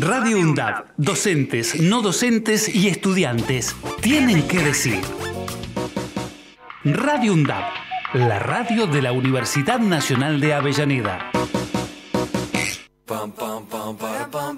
Radio UNDAB, docentes, no docentes y estudiantes tienen que decir. Radio UNDAB, la radio de la Universidad Nacional de Avellaneda.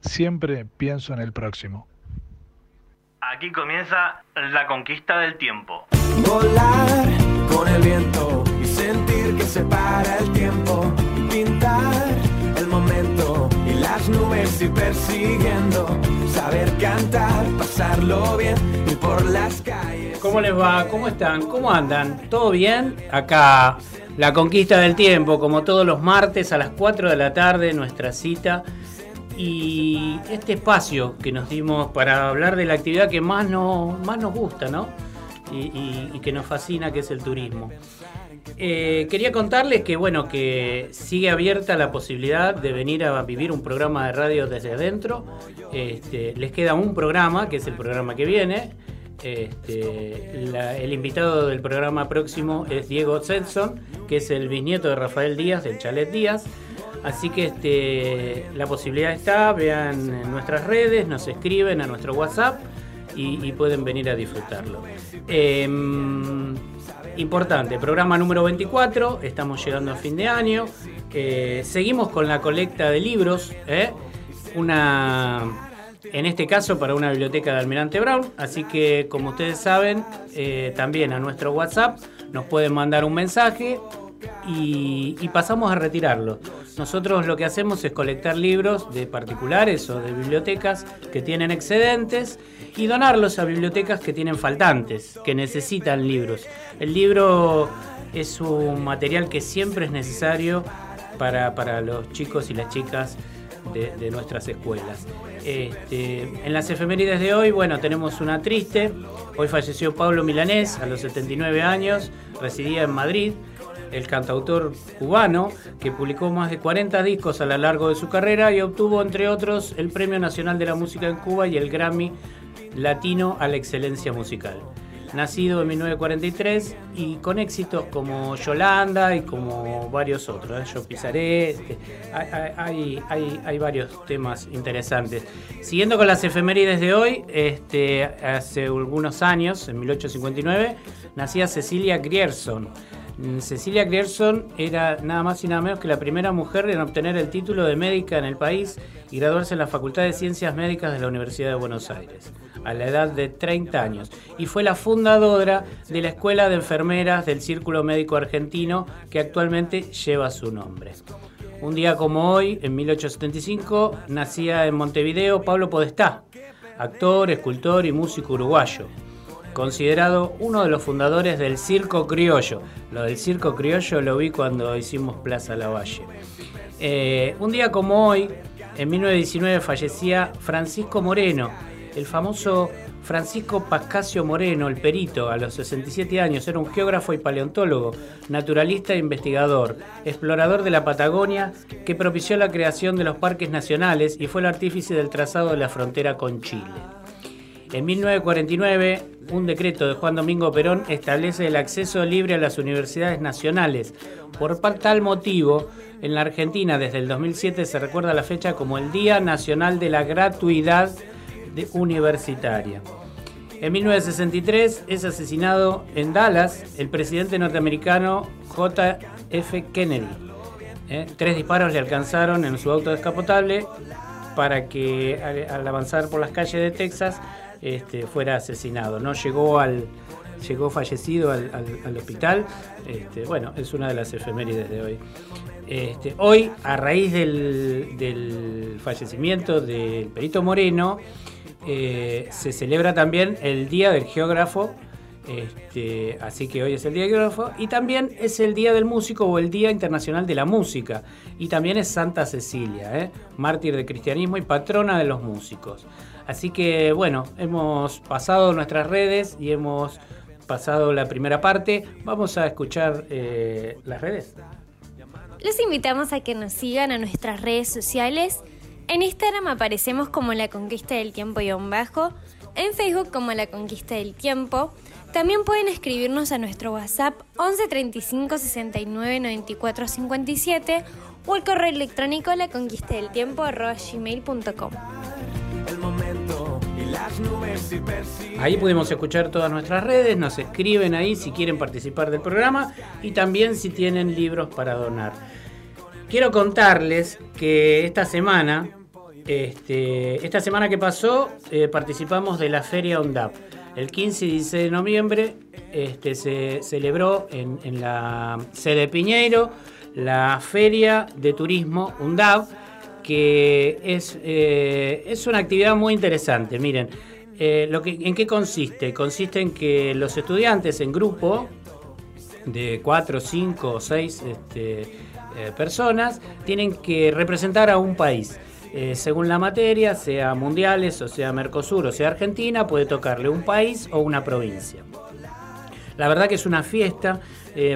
siempre pienso en el próximo. Aquí comienza la conquista del tiempo. Volar con el viento y sentir que se para el tiempo. Pintar el momento y las nubes ir persiguiendo. Saber cantar, pasarlo bien y por las calles. ¿Cómo les va? ¿Cómo están? ¿Cómo andan? ¿Todo bien? Acá la conquista del tiempo, como todos los martes a las 4 de la tarde, nuestra cita. Y este espacio que nos dimos para hablar de la actividad que más, no, más nos gusta, ¿no? Y, que nos fascina, que es el turismo. Eh, quería contarles que bueno que sigue abierta la posibilidad de venir a vivir un programa de radio desde adentro. Este, les queda un programa, que es el programa que viene. Este, el invitado del programa próximo es Diego Setson, que es el bisnieto de Rafael Díaz, del Chalet Díaz. Así que este, la posibilidad está, vean en nuestras redes, nos escriben a nuestro WhatsApp y, pueden venir a disfrutarlo. Em, importante, programa número 24, estamos llegando a fin de año. Eh, seguimos con la colecta de libros, ¿eh? una, en este caso para una biblioteca de Almirante Brown. Así que, como ustedes saben, eh, también a nuestro WhatsApp nos pueden mandar un mensaje y pasamos a retirarlo. Nosotros lo que hacemos es colectar libros de particulares o de bibliotecas que tienen excedentes y donarlos a bibliotecas que tienen faltantes, que necesitan libros. El libro es un material que siempre es necesario para, para los chicos y las chicas de, nuestras escuelas. Este, en las efemérides de hoy, bueno, tenemos una triste. Hoy falleció Pablo Milanés a los 79 años, residía en Madrid el cantautor cubano, que publicó más de 40 discos a lo largo de su carrera y obtuvo, entre otros, el Premio Nacional de la Música en Cuba y el Grammy Latino a la Excelencia Musical. Nacido en 1943 y con éxitos como Yolanda y como varios otros. ¿eh? Yo pisaré, este, hay, hay- hay- varios temas interesantes. Siguiendo con las efemérides de hoy, este, hace algunos años, en 1859, nacía Cecilia Grierson. Mm, Cecilia Grierson era nada más y nada menos que la primera mujer en obtener el título de médica en el país y graduarse en la Facultad de Ciencias Médicas de la Universidad de Buenos Aires, a la edad de 30 años. Y fue la fundadora de la Escuela de Enfermeras del Círculo Médico Argentino, que actualmente lleva su nombre. Un día como hoy, en 1875, nacía en Montevideo Pablo Podestá, actor, escultor y músico uruguayo considerado uno de los fundadores del circo criollo. Lo del circo criollo lo vi cuando hicimos Plaza Lavalle. Eh, un día como hoy, en 1919, fallecía Francisco Moreno, el famoso Francisco Pascasio Moreno, el perito, a los 67 años, era un geógrafo y paleontólogo, naturalista e investigador, explorador de la Patagonia, que propició la creación de los parques nacionales y fue el artífice del trazado de la frontera con Chile. En 1949, un decreto de Juan Domingo Perón establece el acceso libre a las universidades nacionales. Por tal motivo, en la Argentina desde el 2007 se recuerda la fecha como el Día Nacional de la Gratuidad Universitaria. En 1963 es asesinado en Dallas el presidente norteamericano J.F. Kennedy. ¿eh? Tres disparos le alcanzaron en su auto descapotable para que al avanzar por las calles de Texas este, fuera asesinado. No llegó al llegó fallecido al, al- al hospital. Este, bueno, es una de las efemérides de hoy. Este, hoy, a raíz del, del fallecimiento del Perito Moreno, eh, se celebra también el Día del Geógrafo Este, así que hoy es el Día del Geógrafo y también es el Día del Músico o el Día Internacional de la Música. Y también es Santa Cecilia, ¿eh? mártir del cristianismo y patrona de los músicos. Así que bueno, hemos pasado nuestras redes y hemos pasado la primera parte. Vamos a escuchar eh, las redes. Los invitamos a que nos sigan a nuestras redes sociales. En Instagram aparecemos como La Conquista del Tiempo y un bajo, en Facebook como La Conquista del Tiempo. También pueden escribirnos a nuestro WhatsApp 11 35 69 94 57 o al correo electrónico la conquista del tiempo gmail.com. Ahí podemos escuchar todas nuestras redes, nos escriben ahí si quieren participar del programa y también si tienen libros para donar. Quiero contarles que esta semana, este, esta semana que pasó, eh, participamos de la Feria ONDAP. El 15 y 16 de noviembre este, se celebró en, la sede Piñeiro la Feria de Turismo UNDAP, que es, eh, es una actividad muy interesante. Miren, eh, lo que, ¿en qué consiste? Consiste en que los estudiantes en grupo de 4, 5 o 6 eh, personas tienen que representar a un país. Eh, según la materia, sea mundiales, o sea Mercosur, o sea Argentina, puede tocarle un país o una provincia. La verdad que es una fiesta.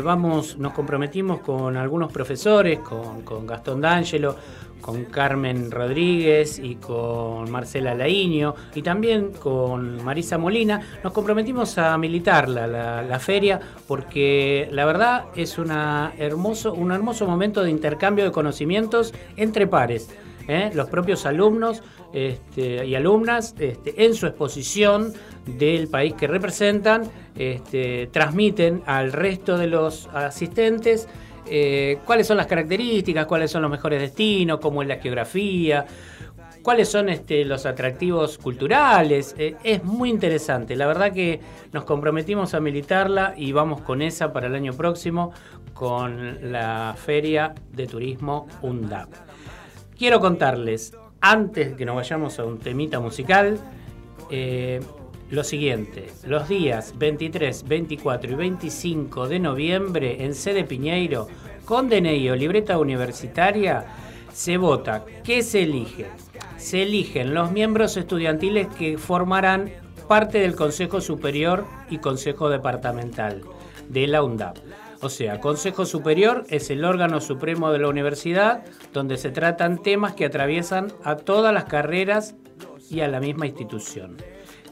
Vamos, nos comprometimos con algunos profesores, con, con Gastón D'Angelo, con Carmen Rodríguez y con Marcela Laíño y también con Marisa Molina, nos comprometimos a militar la, feria porque la verdad es una hermoso, un hermoso momento de intercambio de conocimientos entre pares. ¿eh? Los propios alumnos este, y alumnas este, en su exposición del país que representan este, transmiten al resto de los asistentes eh, cuáles son las características, cuáles son los mejores destinos, cómo es la geografía, cuáles son este, los atractivos culturales. Eh, es muy interesante. La verdad que nos comprometimos a militarla y vamos con esa para el año próximo con la Feria de Turismo UNDAP. Quiero contarles, antes que nos vayamos a un temita musical, eh, lo siguiente, los días 23, 24 y 25 de noviembre en sede Piñeiro, con DNI o libreta universitaria, se vota. ¿Qué se elige? Se eligen los miembros estudiantiles que formarán parte del Consejo Superior y Consejo Departamental de la UNDAP. O sea, Consejo Superior es el órgano supremo de la universidad donde se tratan temas que atraviesan a todas las carreras y a la misma institución.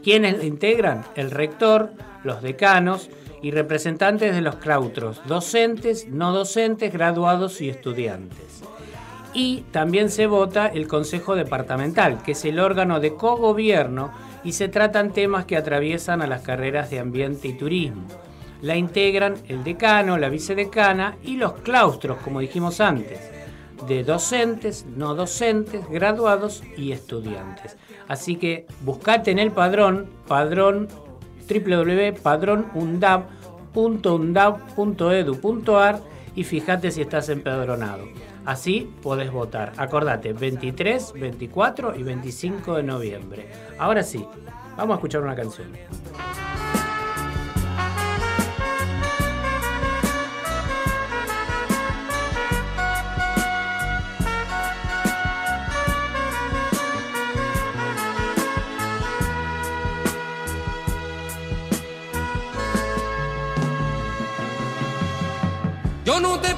¿Quiénes la integran? El rector, los decanos y representantes de los claustros, docentes, no docentes, graduados y estudiantes. Y también se vota el Consejo Departamental, que es el órgano de cogobierno y se tratan temas que atraviesan a las carreras de ambiente y turismo. La integran el decano, la vicedecana y los claustros, como dijimos antes, de docentes, no docentes, graduados y estudiantes. Así que buscate en el padrón, padrón www.padronundab.undab.edu.ar y fíjate si estás empadronado. Así podés votar. Acordate, 23, 24 y 25 de noviembre. Ahora sí, vamos a escuchar una canción.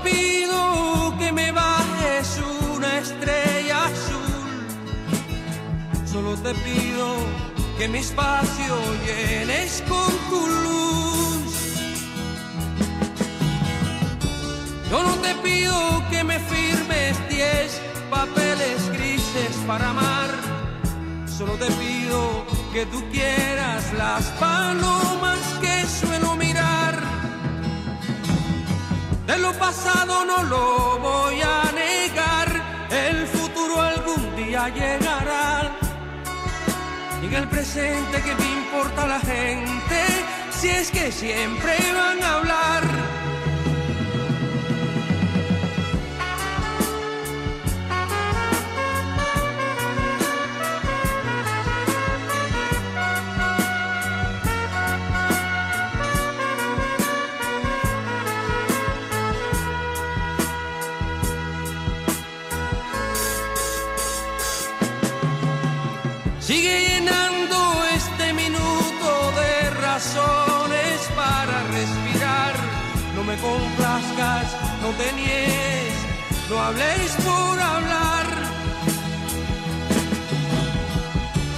Pido que me bajes una estrella azul, solo te pido que mi espacio llenes con tu luz. Yo no te pido que me firmes diez papeles grises para amar, solo te pido que tú quieras las palomas que suelo mirar de lo pasado no lo voy a negar, el futuro algún día llegará. Y en el presente que me importa la gente, si es que siempre van a hablar. Complazcas, no te no habléis por hablar.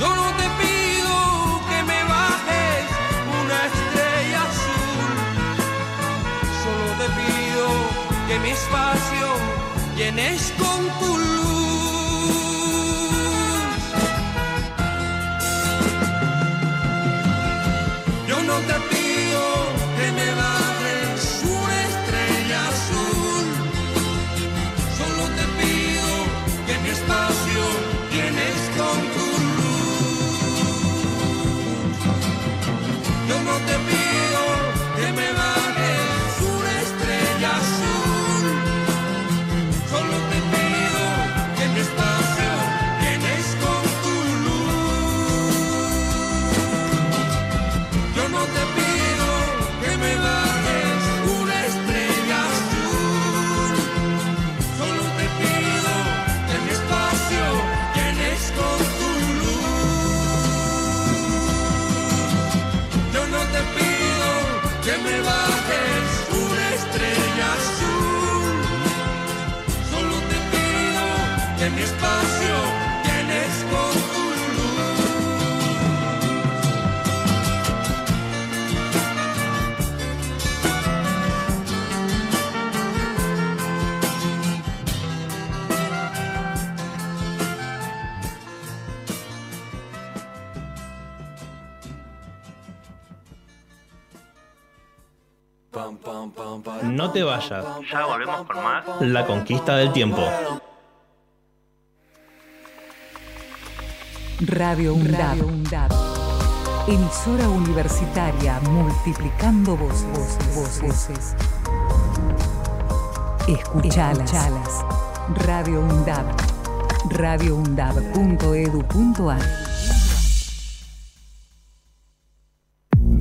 Yo no te pido que me bajes una estrella azul, solo te pido que mi espacio llenes con tu luz. No te vayas. Ya volvemos con más. La conquista del tiempo. Radio UNDAB. Emisora universitaria multiplicando voces. voces, voces. Escuchalas. Radio UNDAB. radioundab.edu.ar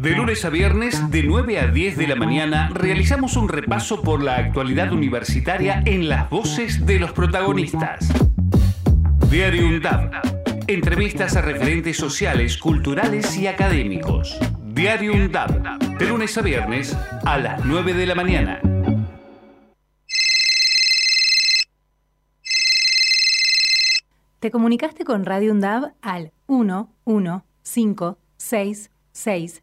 De lunes a viernes, de 9 a 10 de la mañana, realizamos un repaso por la actualidad universitaria en las voces de los protagonistas. Diario UNDAB. Entrevistas a referentes sociales, culturales y académicos. Diario UNDAB. De lunes a viernes, a las 9 de la mañana. Te comunicaste con Radio UNDAB al 1 1 5 6 6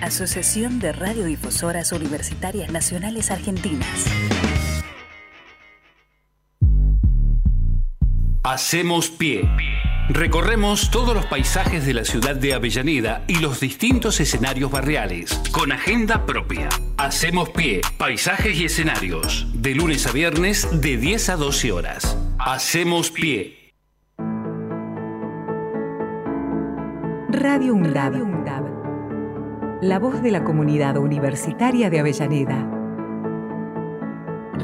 Asociación de Radiodifusoras Universitarias Nacionales Argentinas. Hacemos pie. Recorremos todos los paisajes de la ciudad de Avellaneda y los distintos escenarios barriales, con agenda propia. Hacemos pie, paisajes y escenarios, de lunes a viernes de 10 a 12 horas. Hacemos pie. Radio UNDAB. La voz de la comunidad universitaria de Avellaneda.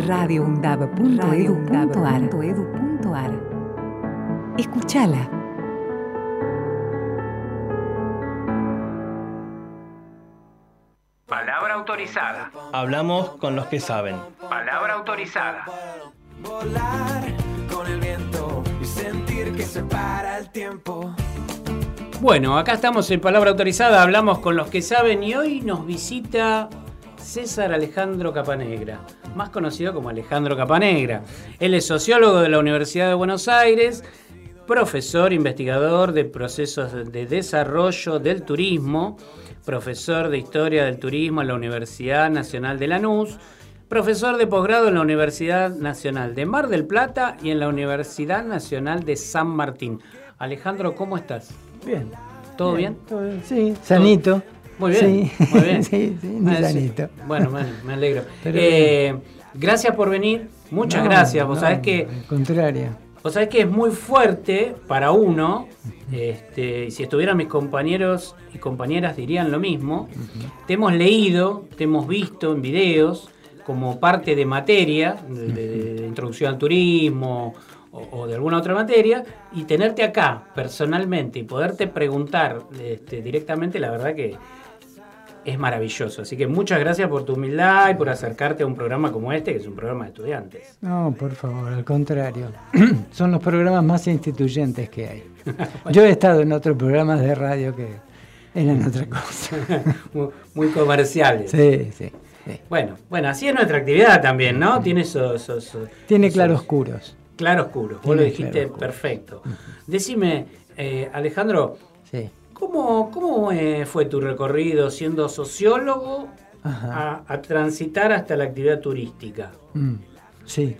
radioundab.edu.ar Escúchala. Palabra autorizada. Hablamos con los que saben. Palabra autorizada. Volar con el viento y sentir que se para el tiempo. Bueno, acá estamos en Palabra Autorizada, hablamos con los que saben y hoy nos visita César Alejandro Capanegra, más conocido como Alejandro Capanegra. Él es sociólogo de la Universidad de Buenos Aires, profesor investigador de procesos de desarrollo del turismo, profesor de historia del turismo en la Universidad Nacional de Lanús, profesor de posgrado en la Universidad Nacional de Mar del Plata y en la Universidad Nacional de San Martín. Alejandro, ¿cómo estás? Bien. ¿Todo bien? Todo bien, sí, sanito. Muy bien, Sí. muy bien. sí, sí, muy Ah, sí. sanito. Bueno, me, me alegro. Eh, gracias por venir, muchas No, gracias. Vos no, sabés que Al contrario. Vos sabés que es muy fuerte para uno, este, si estuvieran mis compañeros y compañeras dirían lo mismo, te hemos leído, te hemos visto en videos como parte de materia, de, de- de introducción al turismo o, o de alguna otra materia, y tenerte acá personalmente y poderte preguntar este, directamente, la verdad que es maravilloso. Así que muchas gracias por tu humildad y por acercarte a un programa como este, que es un programa de estudiantes. No, por favor, al contrario. Son los programas más instituyentes que hay. Yo he estado en otros programas de radio que eran otra cosa. muy, muy comerciales. Sí, sí. Bueno, bueno, así es nuestra actividad también, ¿no? Tiene esos, esos- Tiene esos claroscuros. Claroscuros. Vos lo dijiste perfecto. Decime, eh, Alejandro, Sí. ¿cómo, cómo eh, fue tu recorrido siendo sociólogo a, a transitar hasta la actividad turística? Mm, sí.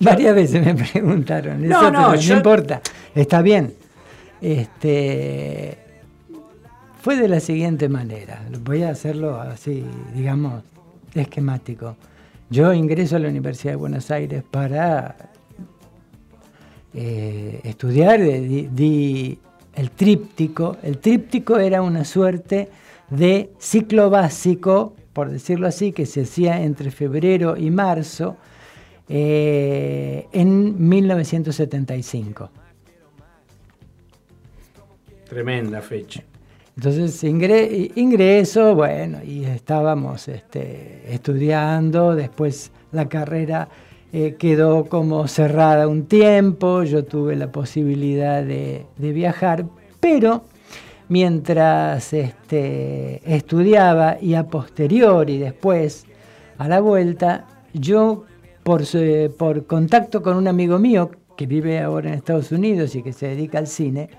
Varias veces me preguntaron. No, eso, no, yo- no importa. Está bien. Este fue de la siguiente manera. Voy a hacerlo así, digamos, esquemático. Yo ingreso a la Universidad de Buenos Aires para eh, estudiar, eh, di, di el tríptico. El tríptico era una suerte de ciclo básico, por decirlo así, que se hacía entre febrero y marzo eh, en 1975. Tremenda fecha. Entonces ingre- ingreso, bueno, y estábamos este, estudiando, después la carrera eh, quedó como cerrada un tiempo, yo tuve la posibilidad de, viajar, pero mientras este, estudiaba y a posteriori después, a la vuelta, yo por, por contacto con un amigo mío que vive ahora en Estados Unidos y que se dedica al cine,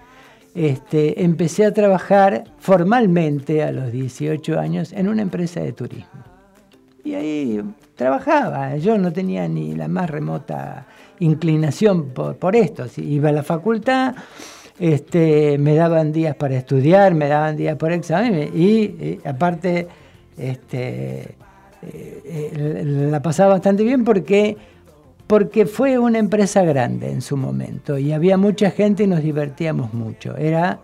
este, empecé a trabajar formalmente a los 18 años en una empresa de turismo. Y ahí trabajaba, yo no tenía ni la más remota inclinación por, por esto. Si iba a la facultad, este, me daban días para estudiar, me daban días por examen y, eh, aparte este, eh, eh, la pasaba bastante bien porque porque fue una empresa grande en su momento y había mucha gente y nos divertíamos mucho. Era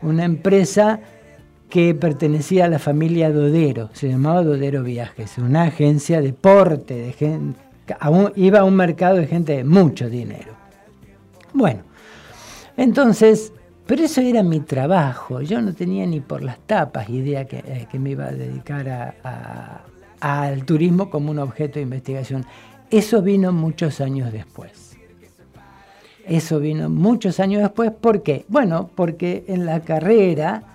una empresa que pertenecía a la familia Dodero, se llamaba Dodero Viajes, una agencia de porte, de gente, iba a un mercado de gente de mucho dinero. Bueno, entonces, pero eso era mi trabajo, yo no tenía ni por las tapas idea que, eh, que me iba a dedicar a- al turismo como un objeto de investigación. Eso vino muchos años después. Eso vino muchos años después. ¿Por qué? Bueno, porque en la carrera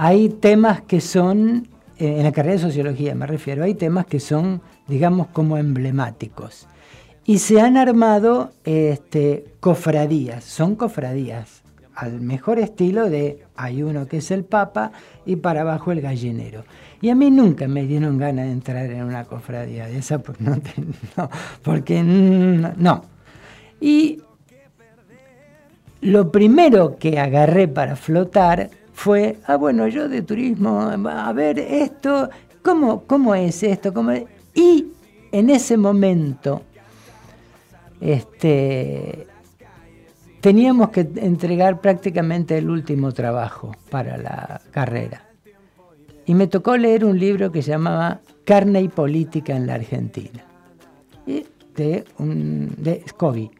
hay temas que son eh, en la carrera de sociología me refiero, hay temas que son, digamos, como emblemáticos. Y se han armado este, cofradías, son cofradías, al mejor estilo de hay uno que es el Papa y para abajo el gallinero. Y a mí nunca me dieron ganas de entrar en una cofradía de esa, porque no, no porque no. Y lo primero que agarré para flotar fue, ah, bueno, yo de turismo, a ver esto, ¿cómo, cómo es esto? ¿Cómo Y en ese momento, este, teníamos que entregar prácticamente el último trabajo para la carrera. Y me tocó leer un libro que se llamaba Carne y Política en la Argentina, de, un, de Scobie.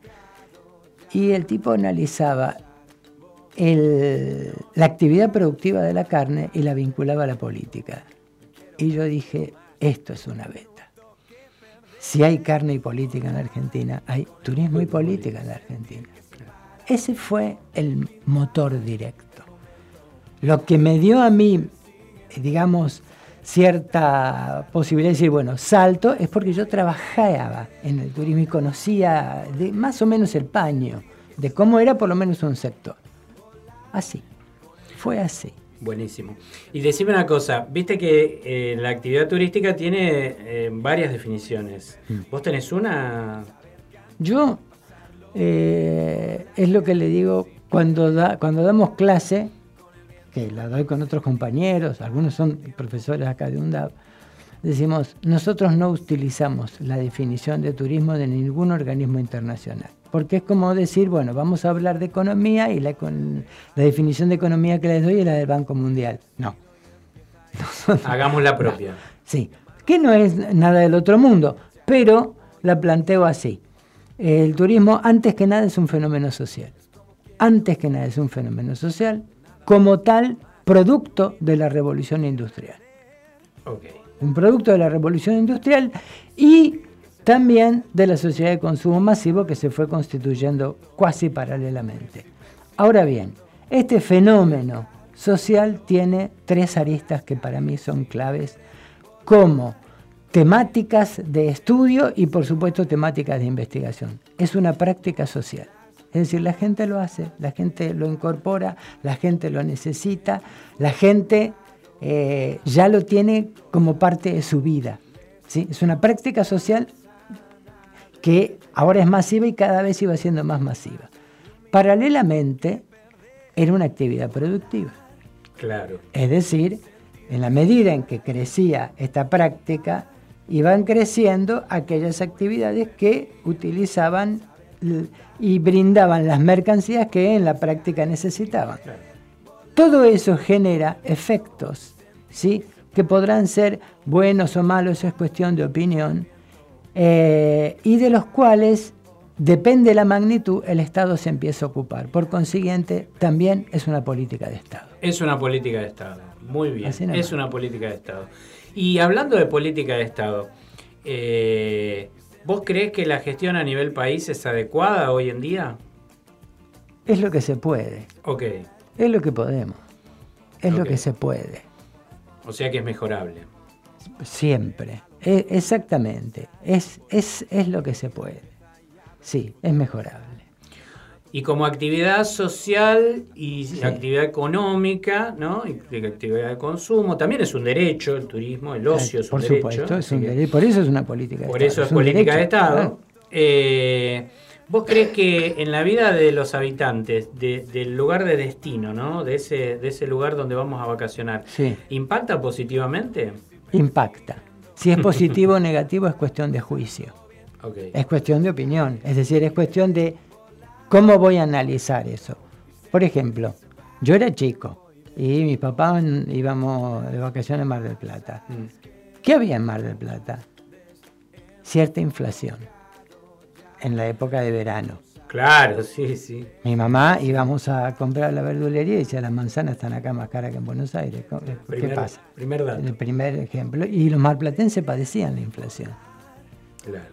Y el tipo analizaba la actividad productiva de la carne y la vinculaba a la política. Y yo dije, esto es una beta. Si hay carne y política en la Argentina, hay turismo y política en la Argentina. Ese fue el motor directo. Lo que me dio a mí, digamos, cierta posibilidad de decir, bueno, salto, es porque yo trabajaba en el turismo y conocía de más o menos el paño de cómo era por lo menos un sector. Así, fue así. Buenísimo. Y decime una cosa, viste que eh, la actividad turística tiene eh, varias definiciones. Mm. ¿Vos tenés una? Yo eh, es lo que le digo cuando, da, cuando damos clase, que la doy con otros compañeros, algunos son profesores acá de UNDAP, decimos, nosotros no utilizamos la definición de turismo de ningún organismo internacional. Porque es como decir, bueno, vamos a hablar de economía y la, la definición de economía que les doy es la del Banco Mundial. No. Hagamos la propia. Sí, que no es nada del otro mundo, pero la planteo así. El turismo, antes que nada, es un fenómeno social. Antes que nada, es un fenómeno social, como tal, producto de la revolución industrial. Un producto de la revolución industrial y también de la sociedad de consumo masivo que se fue constituyendo casi paralelamente. Ahora bien, este fenómeno social tiene tres aristas que para mí son claves como temáticas de estudio y por supuesto temáticas de investigación. Es una práctica social. Es decir, la gente lo hace, la gente lo incorpora, la gente lo necesita, la gente eh, ya lo tiene como parte de su vida. ¿sí? Es una práctica social que ahora es masiva y cada vez iba siendo más masiva. Paralelamente, era una actividad productiva. Claro. Es decir, en la medida en que crecía esta práctica, iban creciendo aquellas actividades que utilizaban y brindaban las mercancías que en la práctica necesitaban. Todo eso genera efectos, ¿sí? que podrán ser buenos o malos, es cuestión de opinión, eh, y de los cuales depende la magnitud, el Estado se empieza a ocupar. Por consiguiente, también es una política de Estado. Es una política de Estado, muy bien. Es una política de Estado. Y hablando de política de Estado, eh, ¿vos crees que la gestión a nivel país es adecuada hoy en día? Es lo que se puede. Ok. Es lo que podemos. Es lo que se puede. O sea que es mejorable. Siempre. E, exactamente. Es, es, es lo que se puede. Sí, es mejorable. Y como actividad social y actividad económica, ¿no? Y actividad de consumo, también es un derecho el turismo, el ocio es un por derecho. Supuesto, es un derecho. Por eso es una política de Estado. Por eso es, política de Estado. Eh, ¿Vos crees que en la vida de los habitantes, del lugar de destino, ¿no? De ese, de ese lugar donde vamos a vacacionar, ¿impacta positivamente? Impacta. Si es positivo o negativo es cuestión de juicio. Es cuestión de opinión. Es decir, es cuestión de ¿Cómo voy a analizar eso? Por ejemplo, yo era chico y mis papás íbamos de vacaciones a Mar del Plata. Mm. ¿Qué había en Mar del Plata? Cierta inflación en la época de verano. Claro, sí, sí. Mi mamá íbamos a comprar la verdulería y decía, las manzanas están acá más caras que en Buenos Aires. ¿Qué pasa? Primer dato. El primer ejemplo. Y los marplatenses padecían la inflación. Claro.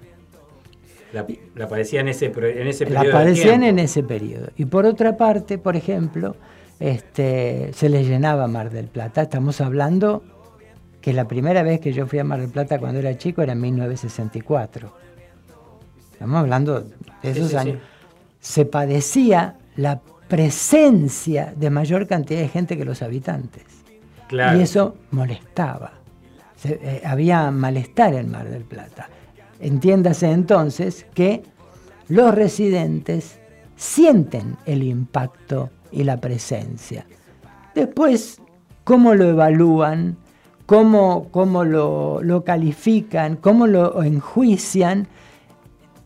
La, padecían en ese, en ese periodo. La padecían en ese periodo. Y por otra parte, por ejemplo, este, se les llenaba Mar del Plata. Estamos hablando que la primera vez que yo fui a Mar del Plata cuando era chico era en 1964. Estamos hablando de Sí, esos sí, años. sí. Se padecía la presencia de mayor cantidad de gente que los habitantes. Claro. Y eso molestaba. Se- eh, había malestar en Mar del Plata. Entiéndase entonces que los residentes sienten el impacto y la presencia. Después, cómo lo evalúan, cómo, cómo lo, lo califican, cómo lo enjuician,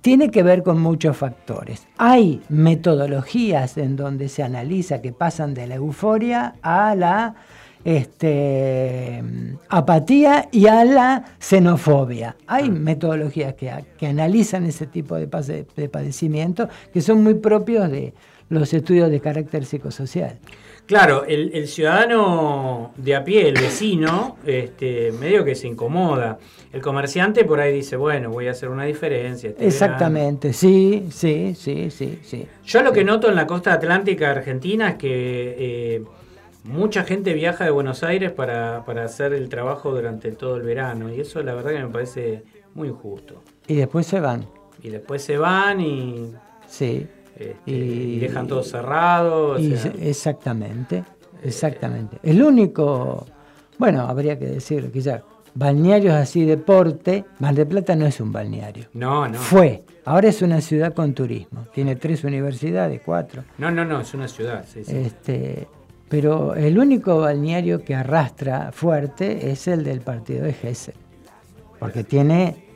tiene que ver con muchos factores. Hay metodologías en donde se analiza que pasan de la euforia a la este, apatía y a la xenofobia. Hay metodologías que, que analizan ese tipo de, pase- de padecimiento que son muy propios de los estudios de carácter psicosocial. Claro, el, el ciudadano de a pie, el vecino, este, medio que se incomoda. El comerciante por ahí dice, bueno, voy a hacer una diferencia. este verano. Exactamente, sí, sí, sí, sí, sí. Yo lo que noto en la costa atlántica argentina es que eh, mucha gente viaja de Buenos Aires para, para hacer el trabajo durante todo el verano y eso la verdad que me parece muy injusto. Y después se van. Y después se van y, Sí. Este, y dejan todo cerrado. o Y sea, se- exactamente, exactamente. El único, bueno, habría que decir quizás, balnearios así deporte, Mar del Plata no es un balneario. no, no. Fue, ahora es una ciudad con turismo, tiene tres universidades, cuatro. No, no, no, es una ciudad. sí, sí. Este, pero el único balneario que arrastra fuerte es el del partido de Gessel, porque tiene,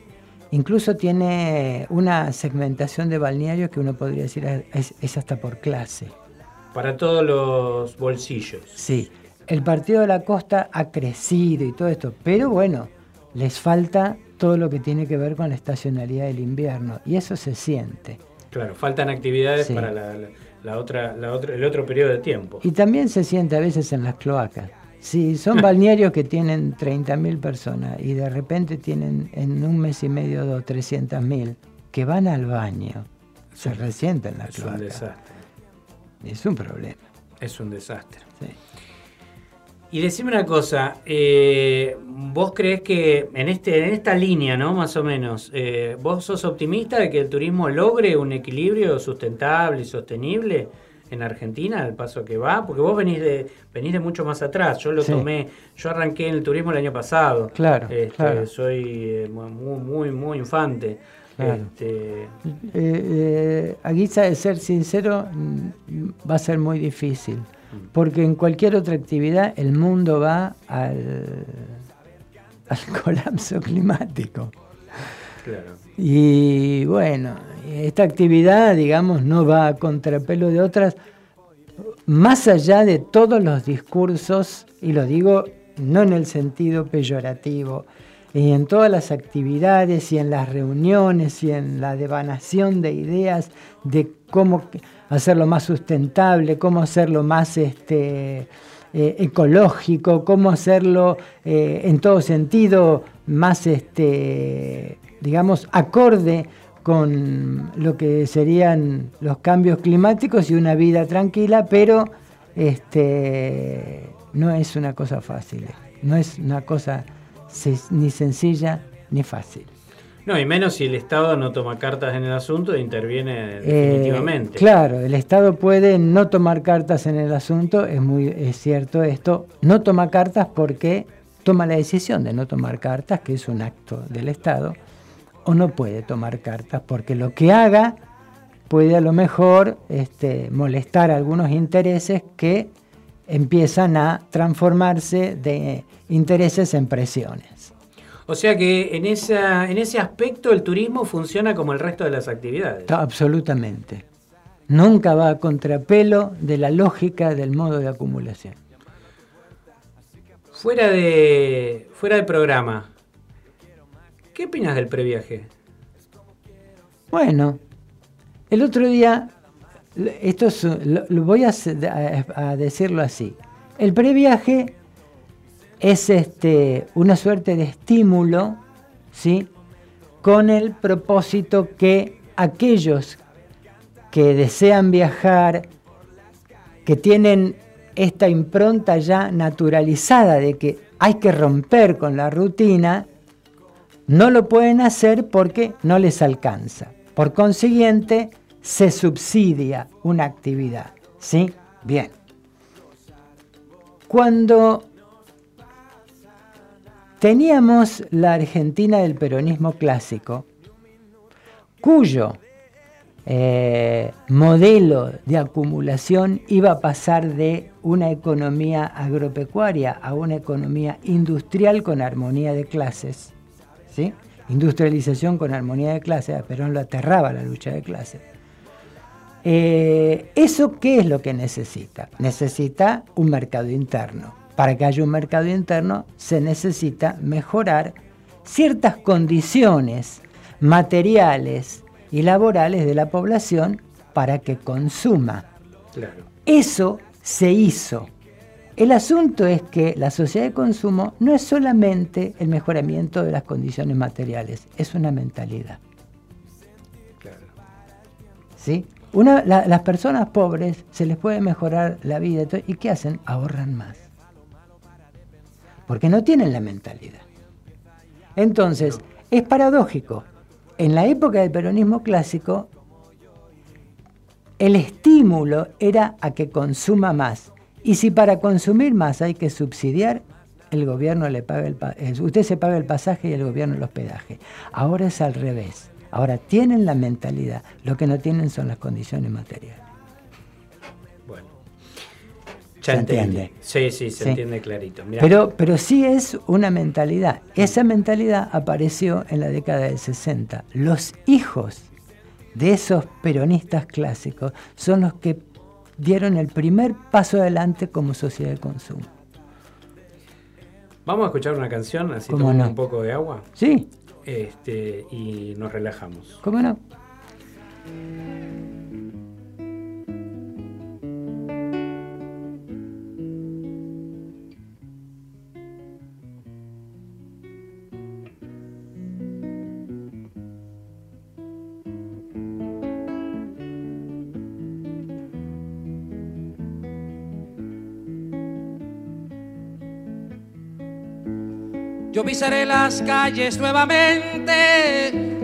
incluso tiene una segmentación de balnearios que uno podría decir es- es hasta por clase. Para todos los bolsillos. Sí, el partido de la costa ha crecido y todo esto, pero bueno, les falta todo lo que tiene que ver con la estacionalidad del invierno y eso se siente. Claro, faltan actividades Sí. para la, la- la otra, la otra, el otro periodo de tiempo. Y también se siente a veces en las cloacas. Sí, son balnearios que tienen 30.000 personas y de repente tienen en un mes y medio o 300.000 que van al baño. Se resienten en la Es un cloaca. desastre. Es un problema. Es un desastre. Sí. Y decime una cosa, eh, ¿vos crees que en, este, en esta línea, ¿no? Más o menos, eh, ¿vos sos optimista de que el turismo logre un equilibrio sustentable y sostenible en Argentina al paso que va? Porque vos venís de, venís de mucho más atrás, yo lo Sí. tomé, yo arranqué en el turismo el año pasado. Claro, Este, claro. Soy eh, muy, muy, muy infante. Claro. Este, Eh, eh, a guisa de ser sincero, mm, va a ser muy difícil, porque en cualquier otra actividad el mundo va al, al colapso climático. claro. Y bueno, esta actividad, digamos, no va a contrapelo de otras, más allá de todos los discursos, y lo digo no en el sentido peyorativo, y en todas las actividades y en las reuniones y en la devanación de ideas de cómo hacerlo más sustentable, cómo hacerlo más este, eh, ecológico, cómo hacerlo eh, en todo sentido más, este, digamos, acorde con lo que serían los cambios climáticos y una vida tranquila, pero este, no es una cosa fácil, no es una cosa ni sencilla ni fácil. No, y menos si el Estado no toma cartas en el asunto e interviene Eh, definitivamente. claro, el Estado puede no tomar cartas en el asunto, es muy es cierto esto, no toma cartas porque toma la decisión de no tomar cartas, que es un acto del Estado, o no puede tomar cartas porque lo que haga puede a lo mejor este, molestar algunos intereses que empiezan a transformarse de intereses en presiones. O sea que en, esa, en ese aspecto el turismo funciona como el resto de las actividades. Ta- Absolutamente. Nunca va a contrapelo de la lógica del modo de acumulación. Fuera de fuera del programa, ¿qué opinas del previaje? Bueno, el otro día, esto es, lo, voy a decirlo así. El previaje es este, una suerte de estímulo, ¿sí? Con el propósito que aquellos que desean viajar, que tienen esta impronta ya naturalizada de que hay que romper con la rutina, no lo pueden hacer porque no les alcanza. Por consiguiente, se subsidia una actividad. ¿Sí? Bien. Cuando teníamos la Argentina del peronismo clásico, cuyo eh, modelo de acumulación iba a pasar de una economía agropecuaria a una economía industrial con armonía de clases. ¿Sí? Industrialización con armonía de clases, a Perón lo aterraba la lucha de clases. Eh, ¿Eso qué es lo que necesita? Necesita un mercado interno. Para que haya un mercado interno se necesita mejorar ciertas condiciones materiales, y laborales de la población para que consuma. Eso se hizo. El asunto es que la sociedad de consumo no es solamente el mejoramiento de las condiciones materiales, es una mentalidad. ¿Sí? las personas pobres se les puede mejorar la vida y ¿qué hacen? Ahorran más. Porque no tienen la mentalidad. Entonces, es paradójico en la época del peronismo clásico, el estímulo era a que consuma más. Y si para consumir más hay que subsidiar, el gobierno le paga el usted se paga el pasaje y el gobierno el hospedaje. Ahora es al revés. Ahora tienen la mentalidad, lo que no tienen son las condiciones materiales. Bueno. ¿Se entiende? Sí, sí, se entiende clarito. Pero, pero sí es una mentalidad. Esa mentalidad apareció en la década del 60. Los hijos de esos peronistas clásicos son los que dieron el primer paso adelante como sociedad de consumo. Vamos a escuchar una canción, así tomamos un poco de agua. Sí. Este, y nos relajamos. ¿Cómo no? Yo pisaré las calles nuevamente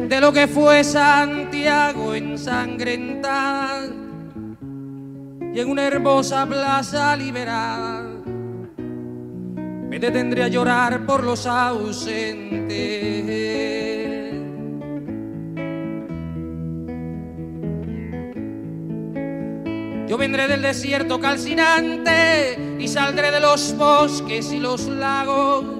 de lo que fue Santiago ensangrentada y en una hermosa plaza liberada me detendré a llorar por los ausentes. Yo vendré del desierto calcinante y saldré de los bosques y los lagos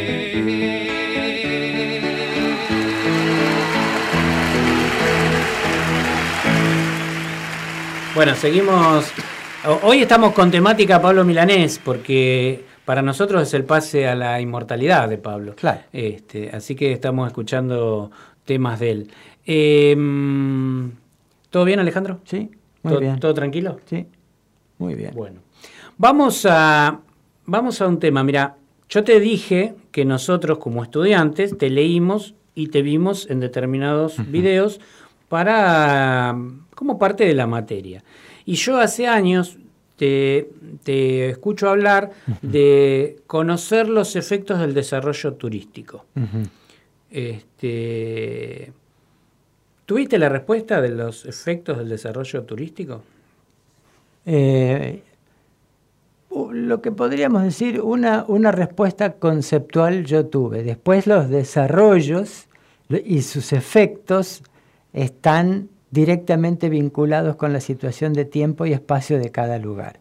Bueno, seguimos. Hoy estamos con temática Pablo Milanés, porque para nosotros es el pase a la inmortalidad de Pablo. Claro. Este, así que estamos escuchando temas de él. Em, ¿Todo bien, Alejandro? Sí, muy bien. ¿Todo tranquilo? Sí, muy bien. Bueno, vamos a, vamos a un tema. Mira, yo te dije que nosotros como estudiantes te leímos y te vimos en determinados videos para como parte de la materia. Y yo hace años te, te escucho hablar de conocer los efectos del desarrollo turístico. este, ¿Tuviste la respuesta de los efectos del desarrollo turístico? Eh, lo que podríamos decir, una, una respuesta conceptual yo tuve. Después los desarrollos y sus efectos están directamente vinculados con la situación de tiempo y espacio de cada lugar.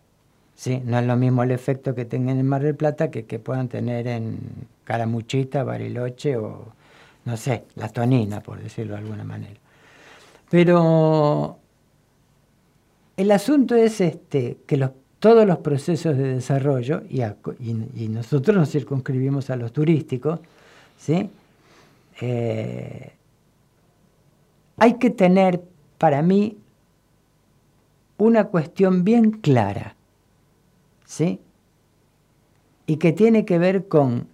¿Sí? No es lo mismo el efecto que tengan en Mar del Plata que, que puedan tener en Caramuchita, Bariloche o, no sé, La Tonina, por decirlo de alguna manera. Pero el asunto es este, que los, todos los procesos de desarrollo, y, nosotros nos circunscribimos a los turísticos, ¿sí? Eh, hay que tener, para mí, una cuestión bien clara, ¿sí? Y que tiene que ver con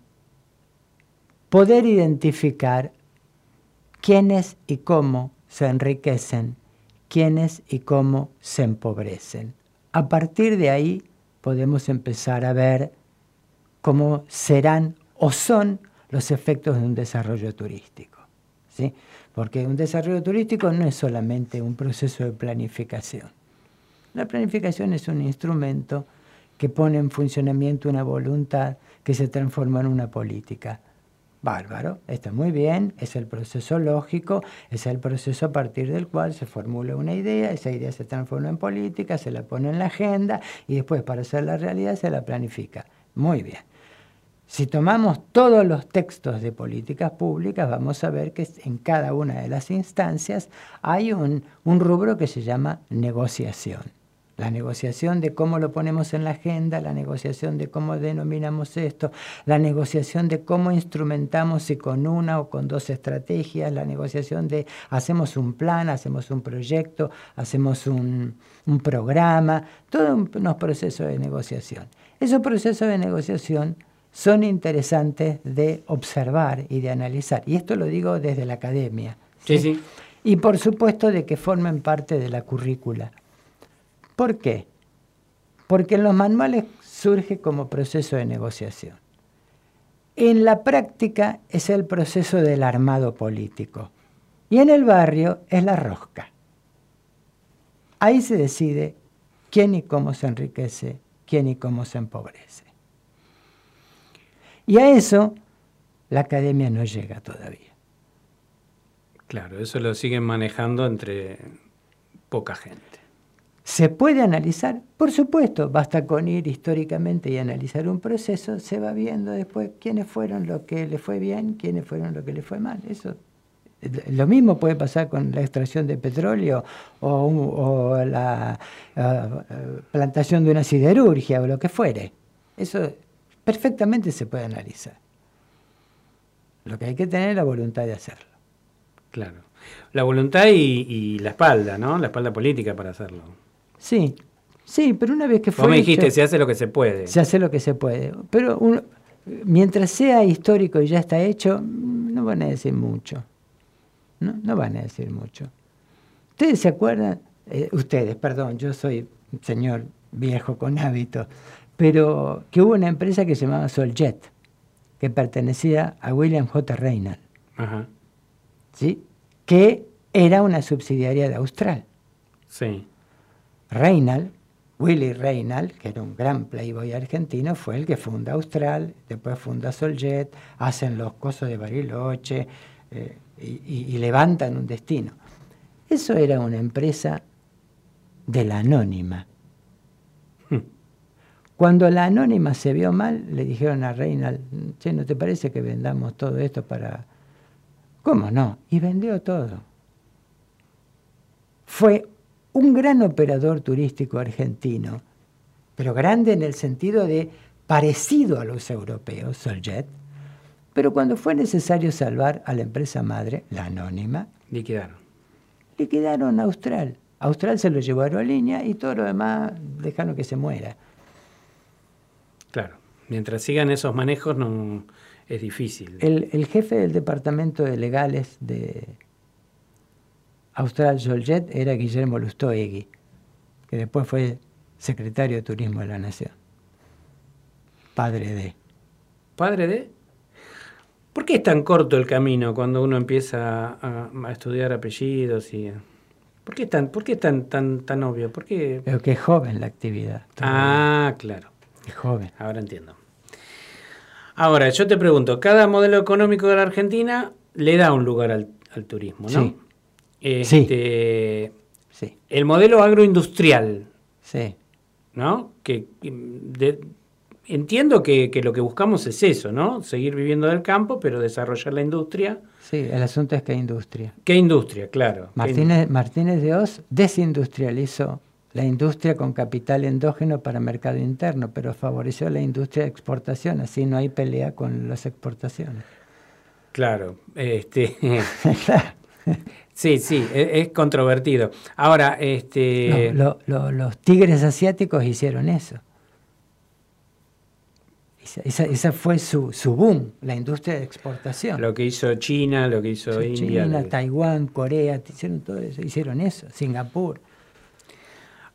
poder identificar quiénes y cómo se enriquecen, quiénes y cómo se empobrecen. A partir de ahí podemos empezar a ver cómo serán o son los efectos de un desarrollo turístico. ¿sí? Porque un desarrollo turístico no es solamente un proceso de planificación. La planificación es un instrumento que pone en funcionamiento una voluntad que se transforma en una política. Bárbaro, está muy bien, es el proceso lógico, es el proceso a partir del cual se formula una idea, esa idea se transforma en política, se la pone en la agenda y después para hacer la realidad se la planifica. Muy bien. Si tomamos todos los textos de políticas públicas, vamos a ver que en cada una de las instancias hay un, rubro que se llama negociación. La negociación de cómo lo ponemos en la agenda, la negociación de cómo denominamos esto, la negociación de cómo instrumentamos si con una o con dos estrategias, la negociación de hacemos un plan, hacemos un proyecto, hacemos un, programa, todos unos procesos de negociación. Esos procesos de negociación son interesantes de observar y de analizar. Y esto lo digo desde la academia. ¿sí? Sí, Y por supuesto de que formen parte de la currícula. ¿Por qué? Porque en los manuales surge como proceso de negociación. En la práctica es el proceso del armado político. Y en el barrio es la rosca. Ahí se decide quién y cómo se enriquece, quién y cómo se empobrece. Y a eso la academia no llega todavía. Claro, eso lo siguen manejando entre poca gente. ¿Se puede analizar? Por supuesto, basta con ir históricamente y analizar un proceso, se va viendo después quiénes fueron lo que le fue bien, quiénes fueron lo que le fue mal. Eso lo mismo puede pasar con la extracción de petróleo o, la plantación de una siderurgia o lo que fuere. Eso perfectamente se puede analizar. Lo que hay que tener es la voluntad de hacerlo. Claro. La voluntad y, la espalda, ¿no? La espalda política para hacerlo. Sí, sí, pero una vez que fue. Vos me dijiste, se hace lo que se puede. Se hace lo que se puede. Pero mientras sea histórico y ya está hecho, no van a decir mucho. No, no van a decir mucho. ¿Ustedes se acuerdan? Eh, ustedes, perdón, yo soy señor viejo con hábito pero que hubo una empresa que se llamaba Soljet, que pertenecía a William J. Reynald, ¿sí? que era una subsidiaria de Austral. Sí. Reynald, Willy Reynald, que era un gran playboy argentino, fue el que funda Austral, después funda Soljet, hacen los cosos de Bariloche eh, y levantan un destino. Eso era una empresa de la anónima, cuando la anónima se vio mal, le dijeron a Reina, che, ¿no te parece que vendamos todo esto para...? ¿Cómo no? Y vendió todo. Fue un gran operador turístico argentino, pero grande en el sentido de parecido a los europeos, Soljet, pero cuando fue necesario salvar a la empresa madre, la anónima, liquidaron. Liquidaron a Austral. Austral se lo llevó a Aerolínea y todo lo demás dejaron que se muera. Claro. Mientras sigan esos manejos no es difícil. El, el jefe del departamento de legales de Austral Joljet era Guillermo Lustoegui, que después fue secretario de Turismo de la Nación. Padre de. ¿Padre de? ¿Por qué es tan corto el camino cuando uno empieza a, a estudiar apellidos y ¿Por qué es tan, por qué es tan, tan, tan obvio? ¿Por qué? Pero que es joven la actividad. Ah, claro. Es joven. Ahora entiendo. Ahora, yo te pregunto, cada modelo económico de la Argentina le da un lugar al, al turismo, ¿no? Sí. Este, Sí. El modelo agroindustrial, Sí. ¿no? Que de- entiendo que, que lo que buscamos es eso, ¿no? Seguir viviendo del campo, pero desarrollar la industria. Sí, el asunto es hay industria. ¿Qué industria? Claro. ¿Qué Martínez, Martínez de Oz desindustrializó la industria con capital endógeno para mercado interno, pero favoreció la industria de exportación, así no hay pelea con las exportaciones. Claro, este, sí, sí, e- es, controvertido. Ahora, este, Lo- lo- lo- los tigres asiáticos hicieron eso. Esa, esa- fue su, su boom, la industria de exportación. lo que hizo China, lo que hizo India. China, lo que- Taiwán, Corea, hicieron todo eso, hicieron eso, Singapur.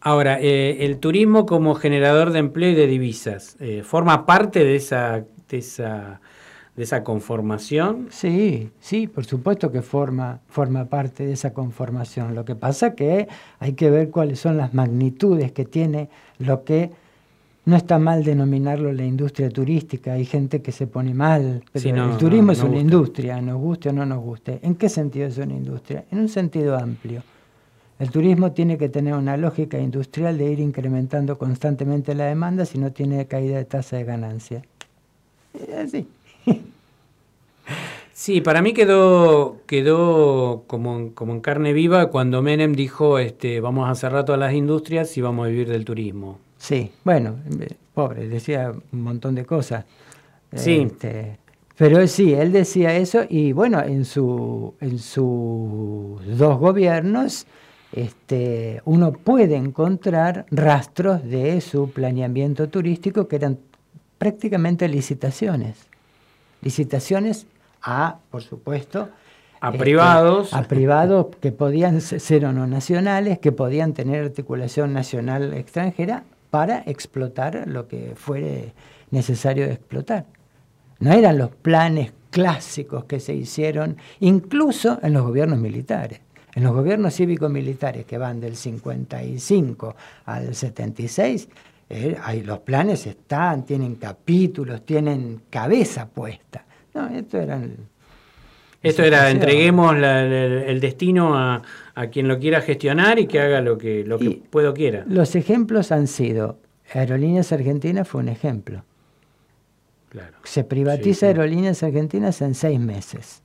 Ahora, eh, el turismo como generador de empleo y de divisas, eh, ¿forma parte de esa, de esa, de esa conformación? Sí, sí, por supuesto que forma, forma parte de esa conformación. Lo que pasa que hay que ver cuáles son las magnitudes que tiene lo que no está mal denominarlo la industria turística. Hay gente que se pone mal, pero Sí, no, el turismo no, es una gusta. industria, nos guste o no nos guste. ¿En qué sentido es una industria? En un sentido amplio. El turismo tiene que tener una lógica industrial de ir incrementando constantemente la demanda si no tiene caída de tasa de ganancia. Así. Sí, para mí quedó, quedó como, en- como en carne viva cuando Menem dijo, este, vamos a cerrar todas las industrias y vamos a vivir del turismo. Sí, bueno, eh, pobre, decía un montón de cosas. Sí. Este, pero sí, él decía eso y bueno, en, su, en sus dos gobiernos este, uno puede encontrar rastros de su planeamiento turístico que eran prácticamente licitaciones. Licitaciones a, por supuesto, A este, privados. A privados que podían se- ser o no nacionales, que podían tener articulación nacional extranjera para explotar lo que fuere necesario de explotar. No eran los planes clásicos que se hicieron incluso en los gobiernos militares. En los gobiernos cívico-militares que van del 55 al 76, eh, ahí los planes están, tienen capítulos, tienen cabeza puesta. No, esto eran Esto era, entreguemos la- la- el destino a, a quien lo quiera gestionar y que haga lo que, lo que Y- pueda o quiera. Los ejemplos han sido, Aerolíneas Argentinas fue un ejemplo. Claro. Se privatiza Sí, sí. Aerolíneas Argentinas en seis meses.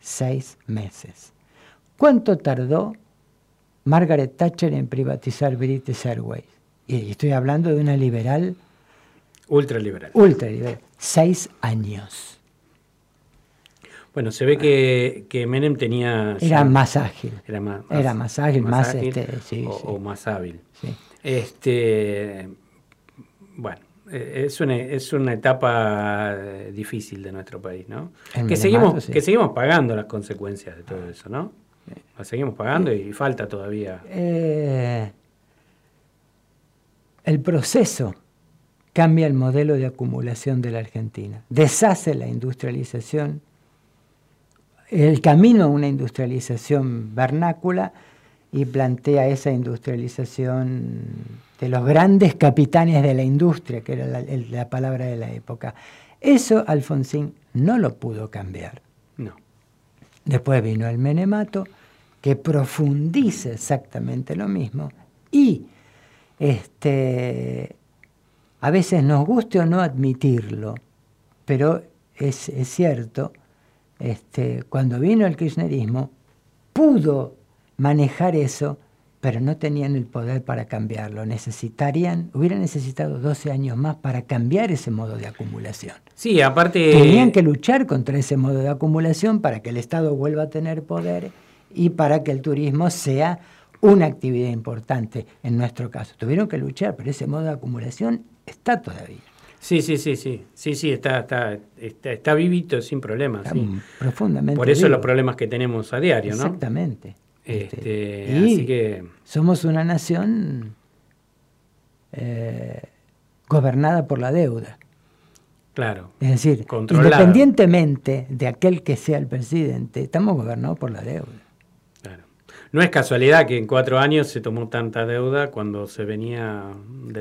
Seis meses. ¿Cuánto tardó Margaret Thatcher en privatizar British Airways? Y estoy hablando de una liberal Ultraliberal. ultraliberal. Seis años. Bueno, se ve que, que Menem tenía... Era más ágil. Era más, Era más ágil, más, ágil este, sí, o, sí. o más hábil. Este, bueno, eh, es una, es una etapa eh, difícil de nuestro país, ¿no? El Que seguimos, que seguimos pagando las consecuencias de todo eso, ¿no? Las seguimos pagando y falta todavía. Eh, el proceso cambia el modelo de acumulación de la Argentina, deshace la industrialización, el camino a una industrialización vernácula y plantea esa industrialización de los grandes capitanes de la industria, que era la, la palabra de la época. Eso Alfonsín no lo pudo cambiar. No. Después vino el Menemato, que profundiza exactamente lo mismo. Y este, a veces nos guste o no admitirlo, pero es, es cierto, este, cuando vino el kirchnerismo, pudo manejar eso, pero no tenían el poder para cambiarlo. Necesitarían, hubieran necesitado 12 años más para cambiar ese modo de acumulación. Sí, aparte... Tenían que luchar contra ese modo de acumulación para que el Estado vuelva a tener poder y para que el turismo sea una actividad importante en nuestro caso. Tuvieron que luchar, pero ese modo de acumulación está todavía. Sí, sí, sí, sí. Sí, sí, está, está, está, está vivito sin problemas. Está sí. profundamente Por eso vivo. los problemas que tenemos a diario, ¿no? Exactamente. Este, Y así que somos una nación eh, gobernada por la deuda. Claro. Es decir, independientemente de aquel que sea el presidente, estamos gobernados por la deuda. No es casualidad que en cuatro años se tomó tanta deuda cuando se venía